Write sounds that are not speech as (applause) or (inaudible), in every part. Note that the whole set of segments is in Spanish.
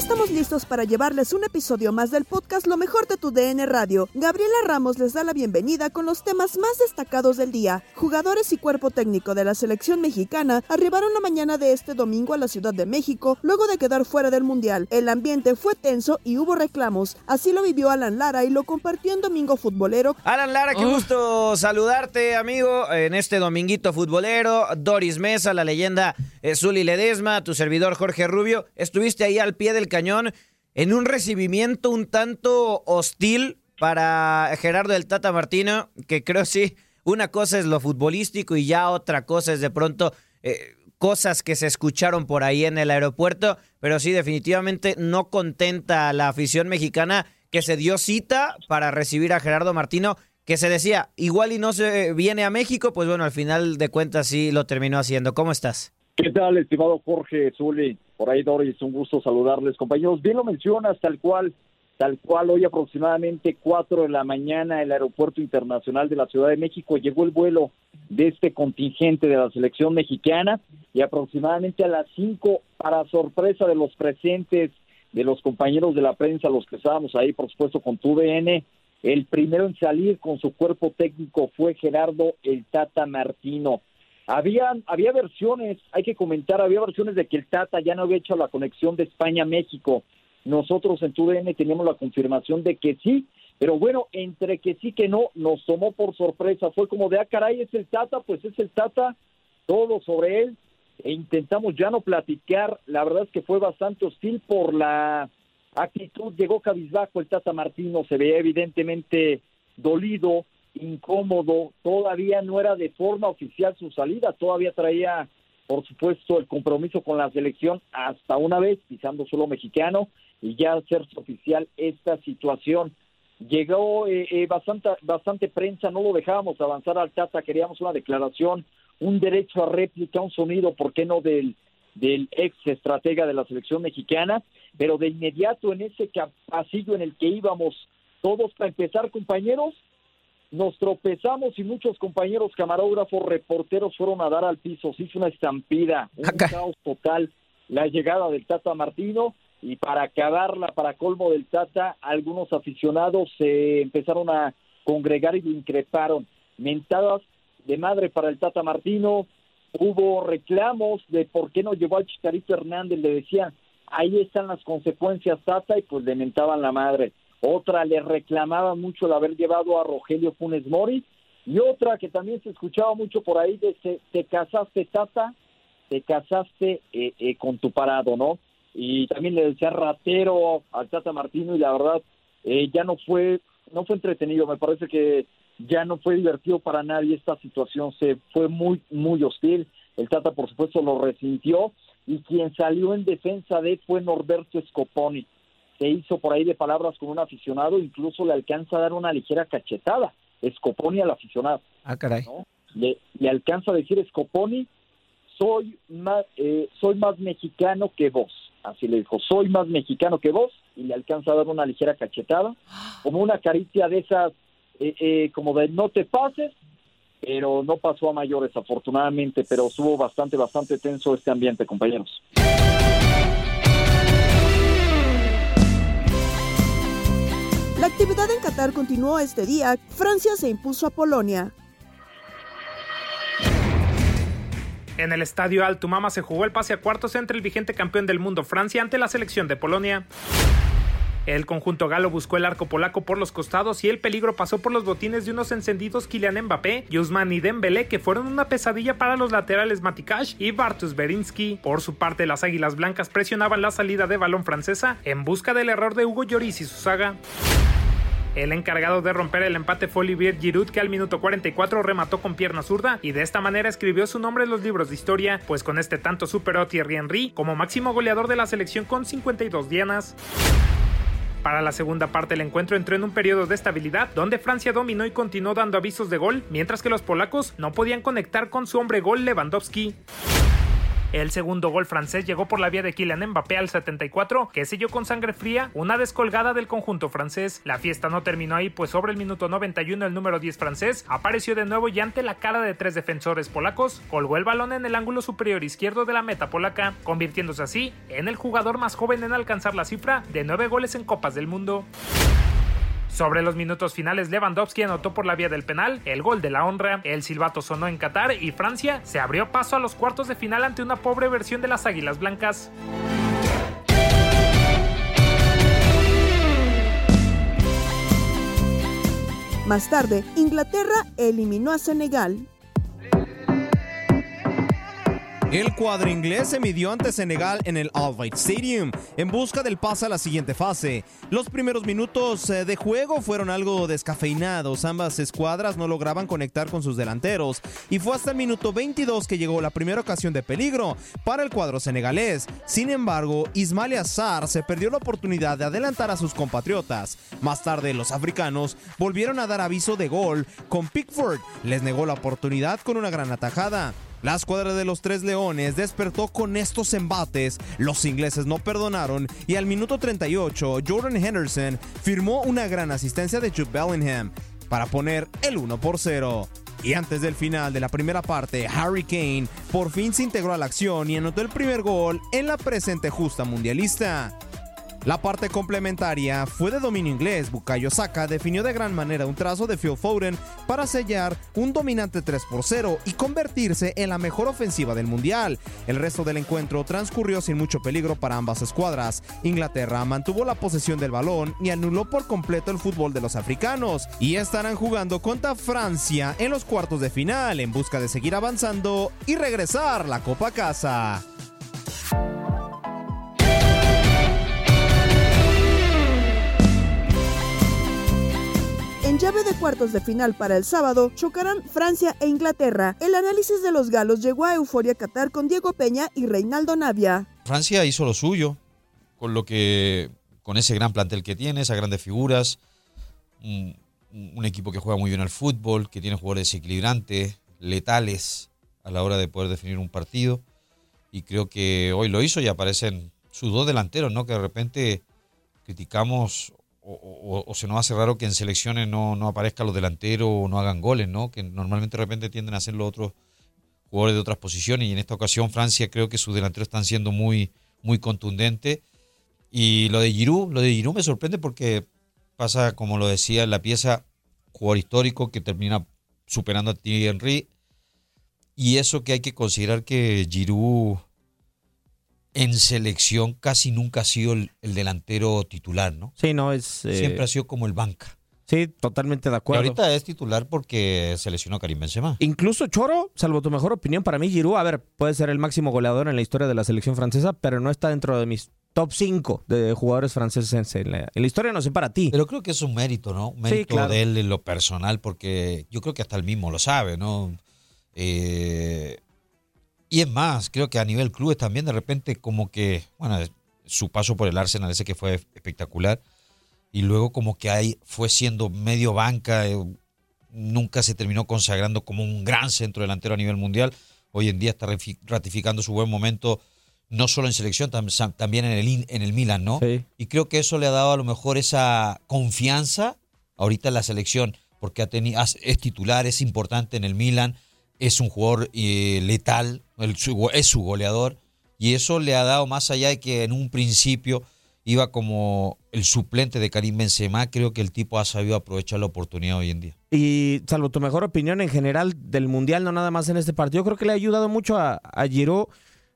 Estamos listos para llevarles un episodio más del podcast Lo mejor de tu DN Radio. Gabriela Ramos les da la bienvenida con los temas más destacados del día. Jugadores y cuerpo técnico de la selección mexicana arribaron la mañana de este domingo a la Ciudad de México luego de quedar fuera del Mundial. El ambiente fue tenso y hubo reclamos. Así lo vivió Alan Lara y lo compartió en Domingo Futbolero. Alan Lara, qué gusto saludarte, amigo, en este dominguito futbolero. Doris Mesa, la leyenda eh, Zuli Ledesma, tu servidor Jorge Rubio. Estuviste ahí al pie del cañón en un recibimiento un tanto hostil para Gerardo del Tata Martino, que creo sí, una cosa es lo futbolístico y ya otra cosa es de pronto eh, cosas que se escucharon por ahí en el aeropuerto, pero sí, definitivamente no contenta a la afición mexicana que se dio cita para recibir a Gerardo Martino, que se decía, igual y no se viene a México, pues bueno, al final de cuentas sí lo terminó haciendo. ¿Cómo estás? ¿Qué tal, estimado Jorge Zuli? Por ahí, Doris, un gusto saludarles, compañeros. Bien lo mencionas, tal cual, tal cual, hoy aproximadamente 4 de la mañana, el Aeropuerto Internacional de la Ciudad de México llegó el vuelo de este contingente de la selección mexicana y aproximadamente a las 5, para sorpresa de los presentes, de los compañeros de la prensa, los que estábamos ahí, por supuesto, con tu DN, el primero en salir con su cuerpo técnico fue Gerardo El Tata Martino. Había, había versiones, hay que comentar, había versiones de que el Tata ya no había hecho la conexión de España a México. Nosotros en TUDN teníamos la confirmación de que sí, pero bueno, entre que sí que no, nos tomó por sorpresa. Fue como de, ah, caray, es el Tata, pues es el Tata, todo sobre él. E intentamos ya no platicar. La verdad es que fue bastante hostil por la actitud. Llegó cabizbajo el Tata Martino, se veía evidentemente dolido, incómodo, todavía no era de forma oficial su salida, todavía traía, por supuesto, el compromiso con la selección hasta una vez, pisando solo mexicano, y ya hacerse oficial esta situación. Llegó eh, eh, bastante, bastante prensa, no lo dejábamos avanzar al Tata, queríamos una declaración, un derecho a réplica, un sonido, ¿por qué no del, del ex estratega de la selección mexicana? Pero de inmediato en ese pasillo en el que íbamos todos para empezar, compañeros, nos tropezamos y muchos compañeros camarógrafos, reporteros fueron a dar al piso, se hizo una estampida, un caos total, la llegada del Tata Martino, y para acabarla, para colmo del Tata, algunos aficionados se empezaron a congregar y lo increparon. Mentadas de madre para el Tata Martino, hubo reclamos de por qué no llevó al Chicharito Hernández, le decían, ahí están las consecuencias, Tata, y pues le mentaban la madre. Otra le reclamaba mucho el haber llevado a Rogelio Funes Mori, y otra que también se escuchaba mucho por ahí de te, te casaste, Tata, te casaste eh, eh, con tu parado, ¿no? Y también le decía ratero al Tata Martino y la verdad eh, ya no fue no fue entretenido, me parece que ya no fue divertido para nadie esta situación, se fue muy, muy hostil. El Tata, por supuesto, lo resintió y quien salió en defensa de él fue Norberto Scoponi. Se hizo por ahí de palabras con un aficionado, incluso le alcanza a dar una ligera cachetada, Scoponi al aficionado. Ah, caray. ¿no? Le, le, alcanza a decir Scoponi, soy más, eh, soy más mexicano que vos. Así le dijo, soy más mexicano que vos, y le alcanza a dar una ligera cachetada, como una caricia de esas eh, eh, como de no te pases, pero no pasó a mayores afortunadamente, pero estuvo bastante, bastante tenso este ambiente, compañeros. La actividad en Qatar continuó este día. Francia se impuso a Polonia. En el estadio Altumama se jugó el pase a cuartos entre el vigente campeón del mundo Francia ante la selección de Polonia. El conjunto galo buscó el arco polaco por los costados y el peligro pasó por los botines de unos encendidos Kylian Mbappé, Yusman y Dembélé que fueron una pesadilla para los laterales Matikash y Bartus Berinsky. Por su parte, las Águilas Blancas presionaban la salida de balón francesa en busca del error de Hugo Lloris y su saga. El encargado de romper el empate fue Olivier Giroud que al minuto 44 remató con pierna zurda y de esta manera escribió su nombre en los libros de historia, pues con este tanto superó a Thierry Henry como máximo goleador de la selección con 52 dianas. Para la segunda parte el encuentro entró en un periodo de estabilidad donde Francia dominó y continuó dando avisos de gol, mientras que los polacos no podían conectar con su hombre gol Lewandowski. El segundo gol francés llegó por la vía de Kylian Mbappé al 74, que selló con sangre fría una descolgada del conjunto francés. La fiesta no terminó ahí, pues sobre el minuto 91 el número 10 francés apareció de nuevo y ante la cara de tres defensores polacos, colgó el balón en el ángulo superior izquierdo de la meta polaca, convirtiéndose así en el jugador más joven en alcanzar la cifra de nueve goles en Copas del Mundo. Sobre los minutos finales, Lewandowski anotó por la vía del penal el gol de la honra, el silbato sonó en Qatar y Francia se abrió paso a los cuartos de final ante una pobre versión de las Águilas Blancas. Más tarde, Inglaterra eliminó a Senegal. El cuadro inglés se midió ante Senegal en el Al Bayt Stadium en busca del pase a la siguiente fase. Los primeros minutos eh, de juego fueron algo descafeinados, ambas escuadras no lograban conectar con sus delanteros y fue hasta el minuto 22 que llegó la primera ocasión de peligro para el cuadro senegalés. Sin embargo, Ismail Assar se perdió la oportunidad de adelantar a sus compatriotas. Más tarde, los africanos volvieron a dar aviso de gol con Pickford, les negó la oportunidad con una gran atajada. La escuadra de los Tres Leones despertó con estos embates, los ingleses no perdonaron y al minuto 38 Jordan Henderson firmó una gran asistencia de Jude Bellingham para poner el 1 por 0. Y antes del final de la primera parte, Harry Kane por fin se integró a la acción y anotó el primer gol en la presente justa mundialista. La parte complementaria fue de dominio inglés. Bukayo Saka definió de gran manera un trazo de Phil Foden para sellar un dominante 3 por 0 y convertirse en la mejor ofensiva del mundial. El resto del encuentro transcurrió sin mucho peligro para ambas escuadras. Inglaterra mantuvo la posesión del balón y anuló por completo el fútbol de los africanos y estarán jugando contra Francia en los cuartos de final en busca de seguir avanzando y regresar la Copa casa. Llave de cuartos de final para el sábado, chocarán Francia e Inglaterra. El análisis de los galos llegó a Euforia Qatar con Diego Peña y Reinaldo Navia. Francia hizo lo suyo, con lo que, con ese gran plantel que tiene, esas grandes figuras, un, equipo que juega muy bien al fútbol, que tiene jugadores desequilibrantes, letales a la hora de poder definir un partido. Y creo que hoy lo hizo y aparecen sus dos delanteros, ¿no? Que de repente criticamos o, o, se nos hace raro que en selecciones no, no aparezcan los delanteros o no hagan goles, ¿no? Que normalmente de repente tienden a hacer los otros jugadores de otras posiciones y en esta ocasión Francia creo que sus delanteros están siendo muy, muy contundentes Y lo de Giroud, lo de Giroud me sorprende porque pasa, como lo decía, la pieza jugador histórico que termina superando a Thierry Henry. Y eso que hay que considerar que Giroud en selección casi nunca ha sido el, el delantero titular, ¿no? Sí, no, es... eh, Siempre ha sido como el banca. Sí, totalmente de Y acuerdo. ahorita es titular porque se lesionó Karim Benzema. Incluso Choro, salvo tu mejor opinión, para mí Giroud, a ver, puede ser el máximo goleador en la historia de la selección francesa, pero no está dentro de mis top 5 de jugadores franceses en la, en la historia, no sé para ti. Pero creo que es un mérito, ¿no? Un Sí, mérito claro. de él en lo personal, porque yo creo que hasta él mismo lo sabe, ¿no? Eh, y es más, creo que a nivel clubes también de repente como que, bueno, su paso por el Arsenal ese que fue espectacular, y luego como que ahí fue siendo medio banca, eh, nunca se terminó consagrando como un gran centro delantero a nivel mundial, hoy en día está ratificando su buen momento, no solo en selección, tam- también en el, In- en el Milan, ¿no? Sí. Y creo que eso le ha dado a lo mejor esa confianza ahorita en la selección, porque ha tenido, es titular, es importante en el Milan, es un jugador eh, letal, es su goleador, y eso le ha dado más allá de que en un principio iba como el suplente de Karim Benzema, creo que el tipo ha sabido aprovechar la oportunidad hoy en día. Y salvo tu mejor opinión en general del Mundial, no nada más en este partido, creo que le ha ayudado mucho a, a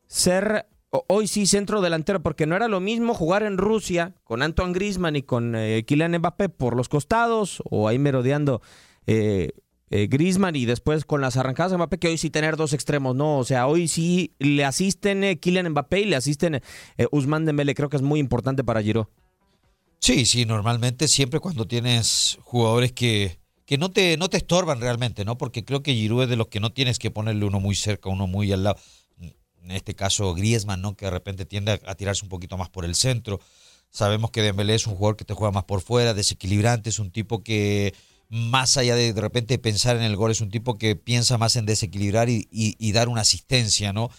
ser hoy sí centro delantero, porque no era lo mismo jugar en Rusia con Antoine Griezmann y con eh, Kylian Mbappé por los costados o ahí merodeando eh, eh, Griezmann y después con las arrancadas de Mbappé, que hoy sí tener dos extremos, ¿no? O sea, hoy sí le asisten eh, Kylian Mbappé y le asisten eh, Ousmane Dembélé, creo que es muy importante para Giroud. Sí, sí, normalmente siempre cuando tienes jugadores que, que no, te, no te estorban realmente, ¿no? Porque creo que Giroud es de los que no tienes que ponerle uno muy cerca, uno muy al lado. En este caso Griezmann, ¿no? Que de repente tiende a, a tirarse un poquito más por el centro. Sabemos que Dembélé es un jugador que te juega más por fuera, desequilibrante, es un tipo que más allá de de repente pensar en el gol, es un tipo que piensa más en desequilibrar y, y- dar una asistencia, ¿no?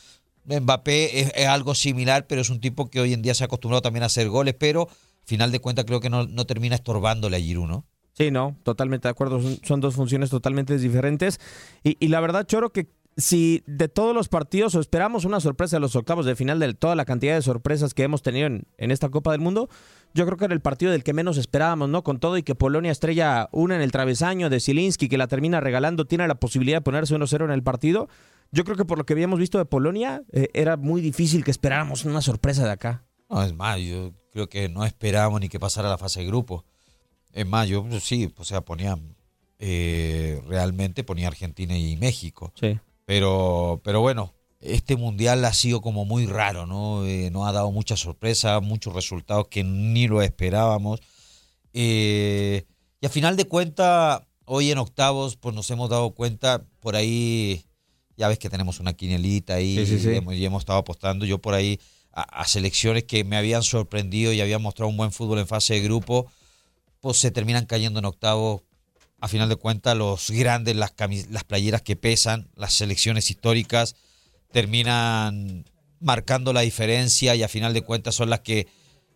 Mbappé es, es algo similar, pero es un tipo que hoy en día se ha acostumbrado también a hacer goles, pero final de cuentas creo que no, no termina estorbándole a Giroud, ¿no? Sí, no, totalmente de acuerdo. Son, son dos funciones totalmente diferentes. Y, y la verdad, Choro, que si de todos los partidos o esperamos una sorpresa de los octavos de final de toda la cantidad de sorpresas que hemos tenido en, en esta Copa del Mundo, yo creo que era el partido del que menos esperábamos, ¿no? Con todo y que Polonia estrella una en el travesaño de Zielinski, que la termina regalando, tiene la posibilidad de ponerse 1-0 en el partido. Yo creo que por lo que habíamos visto de Polonia, eh, era muy difícil que esperáramos una sorpresa de acá. No, es más, yo creo que no esperábamos ni que pasara la fase de grupo. Es más, yo sí, o sea, ponía eh, realmente ponía Argentina y México. Sí. Pero, pero bueno, este mundial ha sido como muy raro, ¿no? Eh, nos ha dado mucha sorpresa, muchos resultados que ni lo esperábamos. Eh, y a final de cuentas, hoy en octavos, pues nos hemos dado cuenta, por ahí, ya ves que tenemos una quinielita ahí Sí, sí, sí. Y, hemos, y hemos estado apostando. Yo por ahí a, a selecciones que me habían sorprendido y habían mostrado un buen fútbol en fase de grupo, pues se terminan cayendo en octavos. A final de cuentas, los grandes, las, camis- las playeras que pesan, las selecciones históricas, terminan marcando la diferencia y a final de cuentas son las que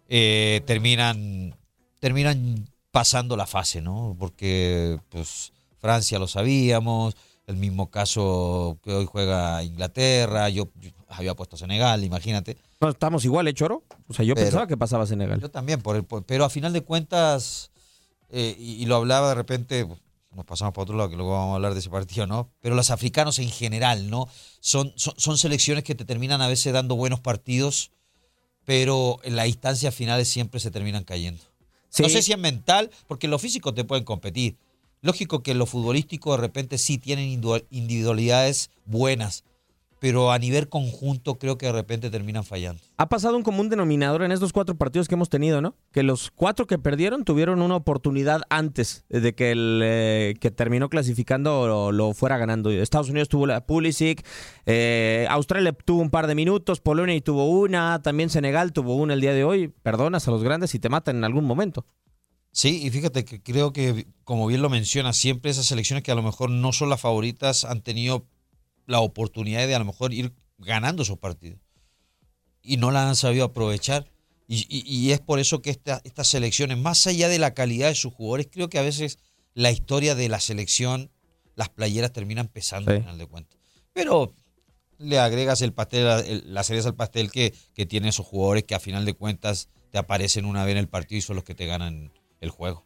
eh, terminan, terminan pasando la fase, ¿no? Porque pues Francia lo sabíamos, el mismo caso que hoy juega Inglaterra, yo, yo había puesto Senegal, imagínate. No, estamos igual, ¿eh, Choro? O sea, yo Pero- pensaba que pasaba Senegal. Yo también, por el, por- pero a final de cuentas, eh, y, y lo hablaba de repente, nos pasamos para otro lado, que luego vamos a hablar de ese partido, ¿no? Pero los africanos en general, ¿no? Son, son, son selecciones que te terminan a veces dando buenos partidos, pero en la instancia finales siempre se terminan cayendo. Sí. No sé si es mental, porque en lo físico te pueden competir. Lógico que en lo futbolístico de repente sí tienen individual- individualidades buenas, pero a nivel conjunto creo que de repente terminan fallando. Ha pasado un común denominador en estos cuatro partidos que hemos tenido, ¿no? Que los cuatro que perdieron tuvieron una oportunidad antes de que el eh, que terminó clasificando lo, lo fuera ganando. Estados Unidos tuvo la Pulisic, eh, Australia tuvo un par de minutos, Polonia tuvo una, también Senegal tuvo una el día de hoy. Perdonas a los grandes y te matan en algún momento. Sí, y fíjate que creo que, como bien lo menciona, siempre esas selecciones que a lo mejor no son las favoritas han tenido la oportunidad de a lo mejor ir ganando esos partidos. Y no la han sabido aprovechar. Y, y- y es por eso que esta- estas selecciones, más allá de la calidad de sus jugadores, creo que a veces la historia de la selección, las playeras terminan pesando Sí. al final de cuentas. Pero le agregas el pastel, el- la cereza al pastel que, que tienen esos jugadores que a final de cuentas te aparecen una vez en el partido y son los que te ganan el juego.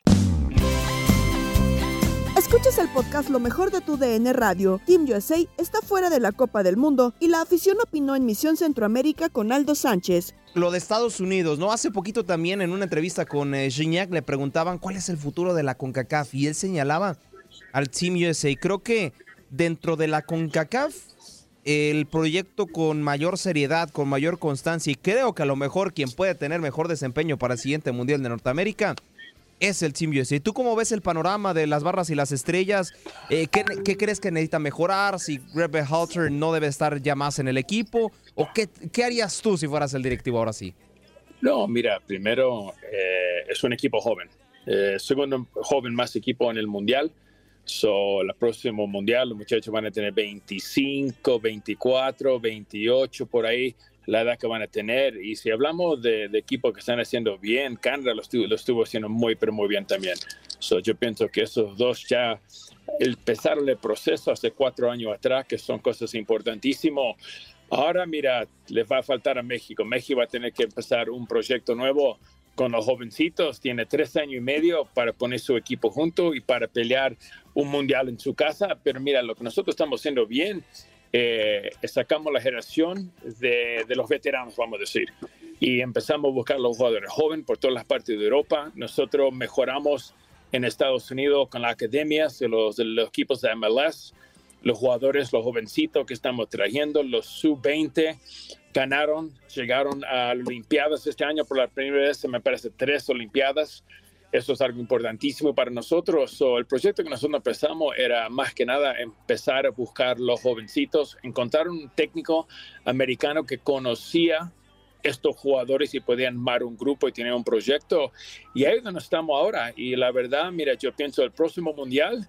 Escuchas el podcast Lo mejor de tu DN Radio. Team USA está fuera de la Copa del Mundo y la afición opinó en Misión Centroamérica con Aldo Sánchez. Lo de Estados Unidos, ¿no? Hace poquito también en una entrevista con eh, le preguntaban cuál es el futuro de la CONCACAF y él señalaba al Team USA. Creo que dentro de la CONCACAF el proyecto con mayor seriedad, con mayor constancia y creo que a lo mejor quien puede tener mejor desempeño para el siguiente Mundial de Norteamérica es el Team USA. ¿Tú cómo ves el panorama de las barras y las estrellas? Eh, ¿qué, crees que necesita mejorar? ¿Si Greg Halter no debe estar ya más en el equipo? ¿O qué, qué harías tú si fueras el directivo ahora sí? No, mira, primero eh, es un equipo joven. Eh, segundo, joven más equipo en el Mundial. So, el próximo Mundial los muchachos van a tener 25, 24, 28 por ahí la edad que van a tener. Y si hablamos de, equipos que están haciendo bien, Canadá lo estuvo, lo estuvo haciendo muy, pero muy bien también. So, yo pienso que esos dos ya empezaron el proceso hace cuatro años atrás, que son cosas importantísimas. Ahora, mira, les va a faltar a México. México va a tener que empezar un proyecto nuevo con los jovencitos. Tiene tres años y medio para poner su equipo junto y para pelear un mundial en su casa. Pero mira, lo que nosotros estamos haciendo bien eh, sacamos la generación de, los veteranos, vamos a decir, y empezamos a buscar los jugadores jóvenes por todas las partes de Europa. Nosotros mejoramos en Estados Unidos con las academias de los, de los equipos de MLS, los jugadores, los jovencitos que estamos trayendo, los sub-20 ganaron, llegaron a Olimpiadas este año por la primera vez, me parece, tres Olimpiadas. Eso es algo importantísimo para nosotros. el proyecto que nosotros empezamos era más que nada empezar a buscar los jovencitos, encontrar un técnico americano que conocía estos jugadores y podían armar un grupo y tener un proyecto. Y ahí es donde estamos ahora. Y la verdad, mira, yo pienso el próximo mundial,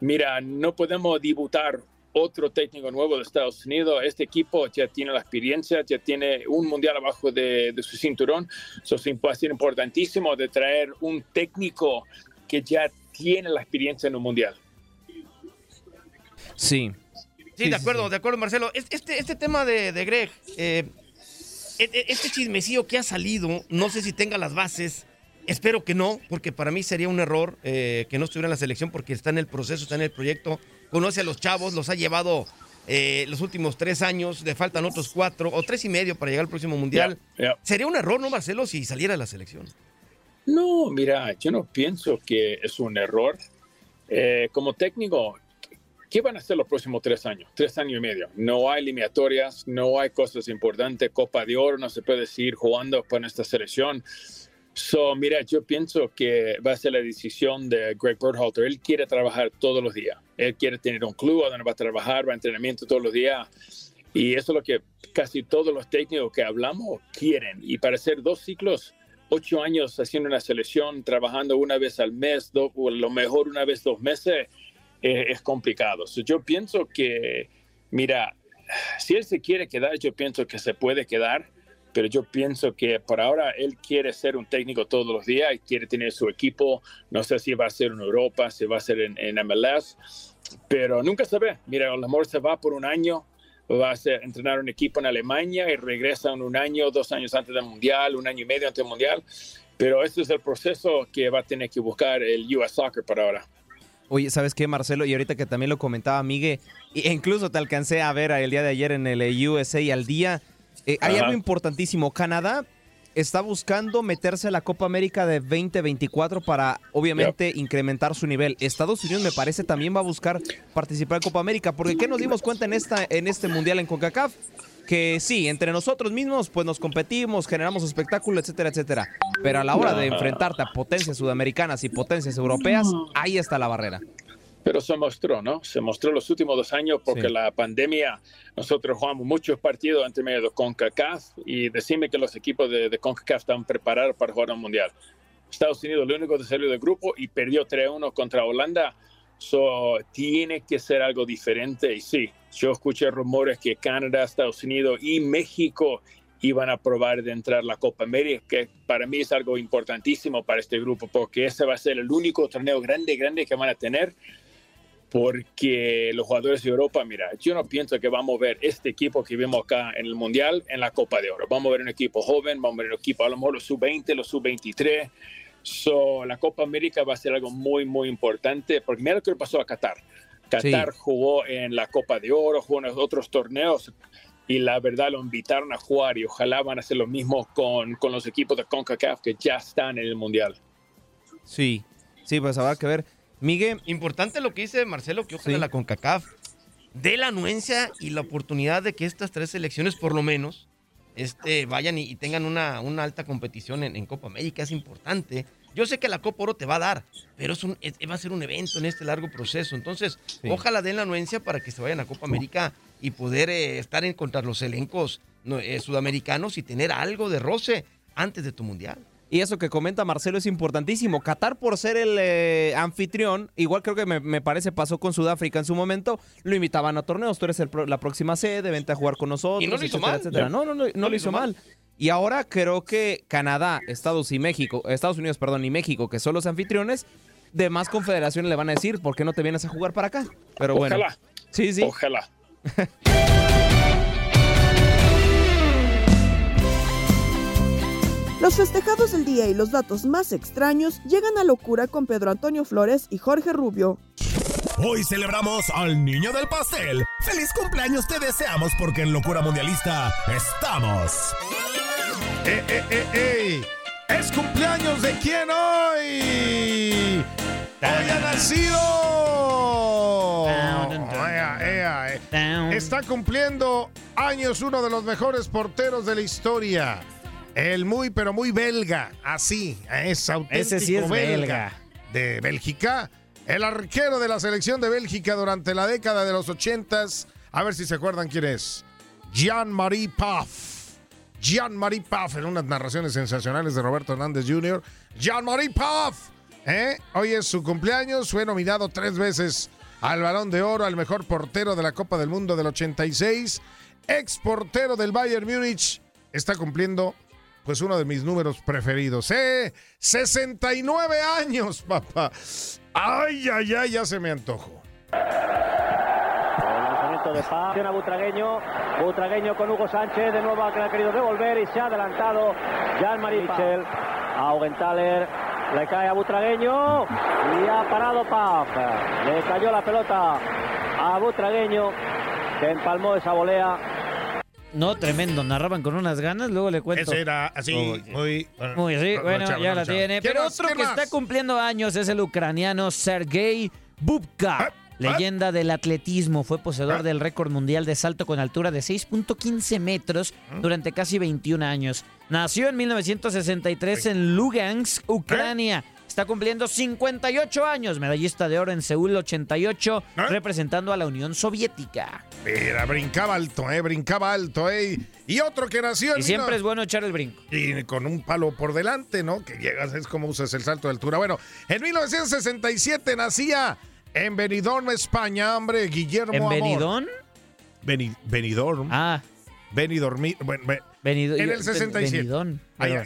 mira, no podemos debutar otro técnico nuevo de Estados Unidos. Este equipo ya tiene la experiencia, ya tiene un mundial abajo de, su cinturón. Eso es importantísimo de traer un técnico que ya tiene la experiencia en un mundial. Sí. Sí, de acuerdo, de acuerdo, Marcelo. Este, este tema de, Greg, eh, e, e, este chismecillo que ha salido, no sé si tenga las bases. Espero que no, porque para mí sería un error eh, que no estuviera en la selección porque está en el proceso, está en el proyecto conoce a los chavos, los ha llevado eh, los últimos tres años, le faltan otros cuatro o tres y medio para llegar al próximo mundial. Sería un error, ¿no, Marcelo, si saliera a la selección? No, mira, yo no pienso que es un error. Eh, como técnico, ¿qué van a hacer los próximos tres años? Tres años y medio. No hay eliminatorias, no hay cosas importantes. Copa de Oro, no se puede seguir jugando con esta selección. So, mira, yo pienso que va a ser la decisión de Greg Berhalter. Él quiere trabajar todos los días. Él quiere tener un club donde va a trabajar, va a entrenamiento todos los días. Y eso es lo que casi todos los técnicos que hablamos quieren. Y para hacer dos ciclos, ocho años haciendo una selección, trabajando una vez al mes, o lo mejor una vez dos meses, eh, es complicado. yo pienso que, mira, si él se quiere quedar, yo pienso que se puede quedar pero yo pienso que por ahora él quiere ser un técnico todos los días y quiere tener su equipo. No sé si va a ser en Europa, si va a ser en, MLS, pero nunca se ve. Mira, mejor se va por un año, va a ser, entrenar un equipo en Alemania y regresa en un año, dos años antes del Mundial, un año y medio antes del Mundial. Pero ese es el proceso que va a tener que buscar el US Soccer por ahora. Oye, ¿sabes qué, Marcelo? Y ahorita que también lo comentaba Miguel, e incluso te alcancé a ver el día de ayer en el USA al día. Eh, hay algo importantísimo. Canadá está buscando meterse a la Copa América de 2024 para, obviamente, incrementar su nivel. Estados Unidos, me parece, también va a buscar participar en Copa América, porque ¿qué nos dimos cuenta en, esta, en este Mundial en CONCACAF? Que sí, entre nosotros mismos, pues nos competimos, generamos espectáculo, etcétera, etcétera. Pero a la hora de enfrentarte a potencias sudamericanas y potencias europeas, ahí está la barrera. Pero se mostró, ¿no? Se mostró los últimos dos años porque Sí. la pandemia, nosotros jugamos muchos partidos entre medio de CONCACAF y decime que los equipos de, de CONCACAF están preparados para jugar un mundial. Estados Unidos, el único que salió del grupo y perdió 3-1 contra Holanda. So, tiene que ser algo diferente. Y sí, yo escuché rumores que Canadá, Estados Unidos y México iban a probar de entrar a la Copa América, que para mí es algo importantísimo para este grupo, porque ese va a ser el único torneo grande, grande que van a tener porque los jugadores de Europa, mira, yo no pienso que vamos a ver este equipo que vimos acá en el Mundial en la Copa de Oro. Vamos a ver un equipo joven, vamos a ver un equipo a lo mejor los sub-20, los sub-23. So, la Copa América va a ser algo muy, muy importante, porque mira lo que le pasó a Qatar. Qatar jugó en la Copa de Oro, jugó en los otros torneos y la verdad lo invitaron a jugar y ojalá van a hacer lo mismo con, con los equipos de CONCACAF que ya están en el Mundial. Sí, sí, pues habrá que ver. Miguel. Importante lo que dice Marcelo, que ojalá la CONCACAF dé la anuencia y la oportunidad de que estas tres selecciones, por lo menos, este, vayan y, y tengan una, una alta competición en, en Copa América. Es importante. Yo sé que la Copa Oro te va a dar, pero es un, es- va a ser un evento en este largo proceso. Entonces, ojalá den la anuencia para que se vayan a Copa América y poder eh, estar en contra los elencos eh, sudamericanos y tener algo de roce antes de tu mundial. Y eso que comenta Marcelo es importantísimo. Qatar, por ser el eh, anfitrión, igual creo que me, me parece pasó con Sudáfrica en su momento, lo invitaban a torneos. Tú eres el la próxima sede, vente a jugar con nosotros. Y no lo hizo etcétera, mal. etcétera. No, no, no, no lo hizo mal. Y ahora creo que Canadá, Estados y México, Estados Unidos, perdón, y México, que son los anfitriones, de más confederaciones le van a decir, ¿por qué no te vienes a jugar para acá? Pero bueno. Ojalá. Sí, sí. Ojalá. (laughs) Los festejados del día y los datos más extraños llegan a locura con Pedro Antonio Flores y Jorge Rubio. Hoy celebramos al niño del pastel. ¡Feliz cumpleaños te deseamos porque en Locura Mundialista estamos! ¡Eh, eh, eh, eh! ¿Es cumpleaños de quién hoy? ¡Hoy ha nacido! Eh. Está cumpliendo años uno de los mejores porteros de la historia. El muy, pero muy belga. Así, es auténtico Ese sí es belga. De Bélgica. El arquero de la selección de Bélgica durante la década de los ochentas. A ver si se acuerdan quién es. Jean-Marie Paf. Jean-Marie Paf, en unas narraciones sensacionales de Roberto Hernández Jr. Jean-Marie Paf. ¿eh? Hoy es su cumpleaños, fue nominado tres veces al Balón de Oro, al mejor portero de la Copa del Mundo del 86, ex portero del Bayern Múnich, está cumpliendo pues uno de mis números preferidos. ¡Eh! 69 años, papá. Ay, ay, ay, ya se me antojó. El lanzamiento de Paz. A Butragueño. Butragueño con Hugo Sánchez. De nuevo que le ha querido devolver y se ha adelantado Jean-Marie Michel. A Augenthaler. Le cae a Butragueño y ha parado Paf. Le cayó la pelota a Butragueño que empalmó esa volea. No, tremendo. Narraban con unas ganas, luego le cuento. Ese era así, muy... Muy sí, no, bueno, chavo, ya no, la chavo. tiene. ¿Quién Pero más? otro ¿Quién que más? está cumpliendo años es el ucraniano Sergei Bubka. Leyenda del atletismo, fue poseedor del récord mundial de salto con altura de 6.15 metros durante casi 21 años. Nació en 1963 en Lugansk, Ucrania. Está cumpliendo 58 años, medallista de oro en Seúl 88, representando a la Unión Soviética. Mira, brincaba alto, eh, brincaba alto, eh. Y otro que nació en Y siempre es bueno echar el brinco. Y con un palo por delante, ¿no? Que llegas, es como usas el salto de altura. Bueno, en 1967 nacía en Benidorm, España, hombre, Guillermo ¿En. Benidorm? Beni- Benidorm. Ah. Benidorm. Bueno, be- Benido- en el 67. Benidorm.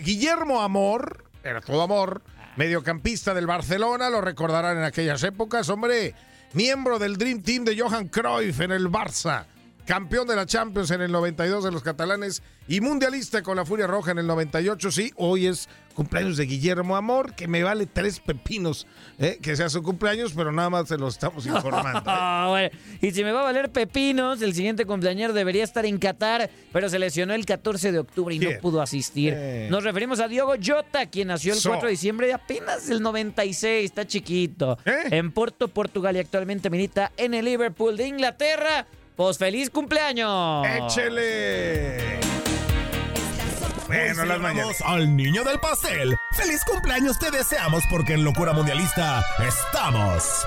Guillermo Amor, era todo amor, mediocampista del Barcelona, lo recordarán en aquellas épocas, hombre, miembro del Dream Team de Johan Cruyff en el Barça. Campeón de la Champions en el 92 de los catalanes y mundialista con la Furia Roja en el 98. Sí, hoy es cumpleaños de Guillermo Amor, que me vale tres pepinos eh, que sea su cumpleaños, pero nada más se lo estamos (laughs) informando. Ah, bueno. Y si me va a valer pepinos, el siguiente cumpleañero debería estar en Qatar, pero se lesionó el 14 de octubre y no pudo asistir. Eh. Nos referimos a Diogo Jota, quien nació el So. 4 de diciembre de apenas el 96, está chiquito. ¿Eh? En Porto, Portugal y actualmente milita en el Liverpool de Inglaterra. Pues feliz cumpleaños. ¡Échele! Bueno, las mañanas. al niño del pastel. ¡Feliz cumpleaños te deseamos porque en Locura Mundialista estamos!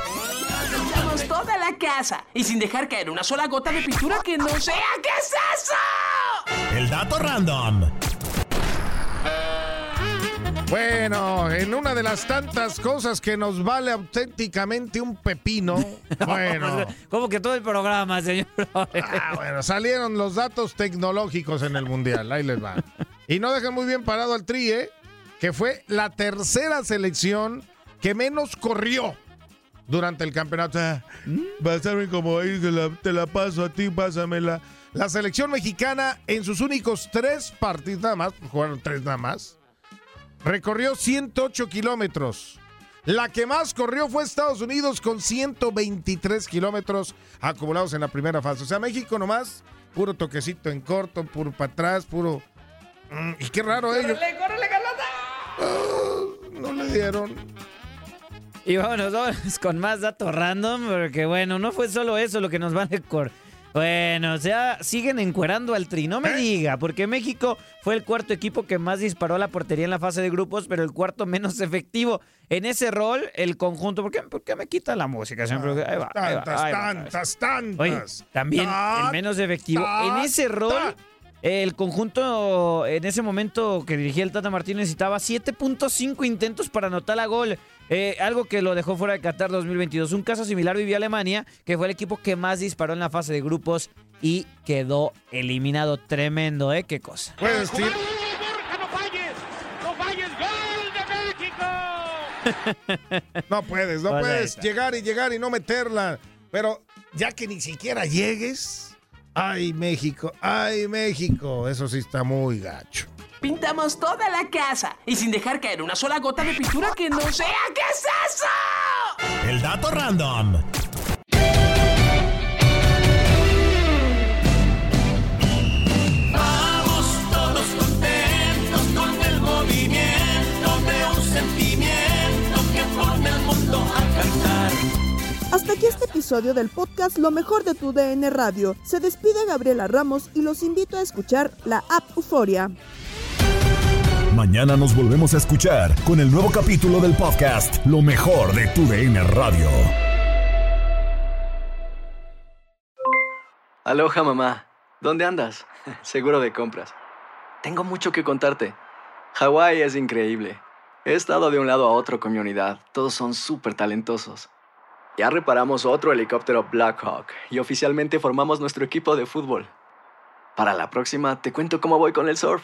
Pintamos toda la casa y sin dejar caer una sola gota de pintura que no sea. ¿Qué es eso? El dato random. Bueno, en una de las tantas cosas que nos vale auténticamente un pepino, (laughs) bueno, Como que todo el programa, señor. ah, bueno, salieron los datos tecnológicos en el Mundial, ahí les va. Y no dejan muy bien parado al Tri, ¿eh? que fue la tercera selección que menos corrió durante el campeonato. Ah, Pásame como ahí, que la- te la paso a ti, pásamela. La selección mexicana en sus únicos tres partidos, nada más, jugaron tres nada más, recorrió 108 kilómetros. La que más corrió fue Estados Unidos con 123 kilómetros acumulados en la primera fase. O sea, México nomás, puro toquecito en corto, puro para atrás, puro... Mm, y qué raro ellos. Ah, no le dieron. Y vámonos, vámonos con más datos random, porque bueno, no fue solo eso lo que nos van a. Bueno, o sea, siguen encuerando al tri, no me diga, porque México fue el cuarto equipo que más disparó a la portería en la fase de grupos, pero el cuarto menos (laughs) efectivo. En ese rol, el conjunto, ¿por qué, por qué me quita la música? Siempre, ahí va, ahí va, Tantas, ahí va. tantas, tantas. Oye, también Ta- el menos efectivo. En ese rol, el conjunto en ese momento que dirigía el Tata Martínez necesitaba 7.5 intentos para anotar la gol. Eh, algo que lo dejó fuera de Qatar 2022. Un caso similar vivió Alemania, que fue el equipo que más disparó en la fase de grupos y quedó eliminado. Tremendo, ¿eh? Qué cosa. Puedes decir, (laughs) no puedes, no puedes llegar y llegar y no meterla. Pero ya que ni siquiera llegues, ay México, ay México, eso sí está muy gacho. Pintamos toda la casa y sin dejar caer una sola gota de pintura que no sea. ¿Qué es eso? El dato random. Vamos todos contentos con el movimiento de un sentimiento que pone al mundo a cantar. Hasta aquí este episodio del podcast Lo mejor de tu DN Radio. Se despide Gabriela Ramos y los invito a escuchar la app Euforia. Mañana nos volvemos a escuchar con el nuevo capítulo del podcast Lo mejor de tu DN Radio. Aloha mamá, ¿dónde andas? (laughs) Seguro de compras. Tengo mucho que contarte. Hawái es increíble. He estado de un lado a otro con mi unidad. Todos son súper talentosos. Ya reparamos otro helicóptero Blackhawk y oficialmente formamos nuestro equipo de fútbol. Para la próxima te cuento cómo voy con el surf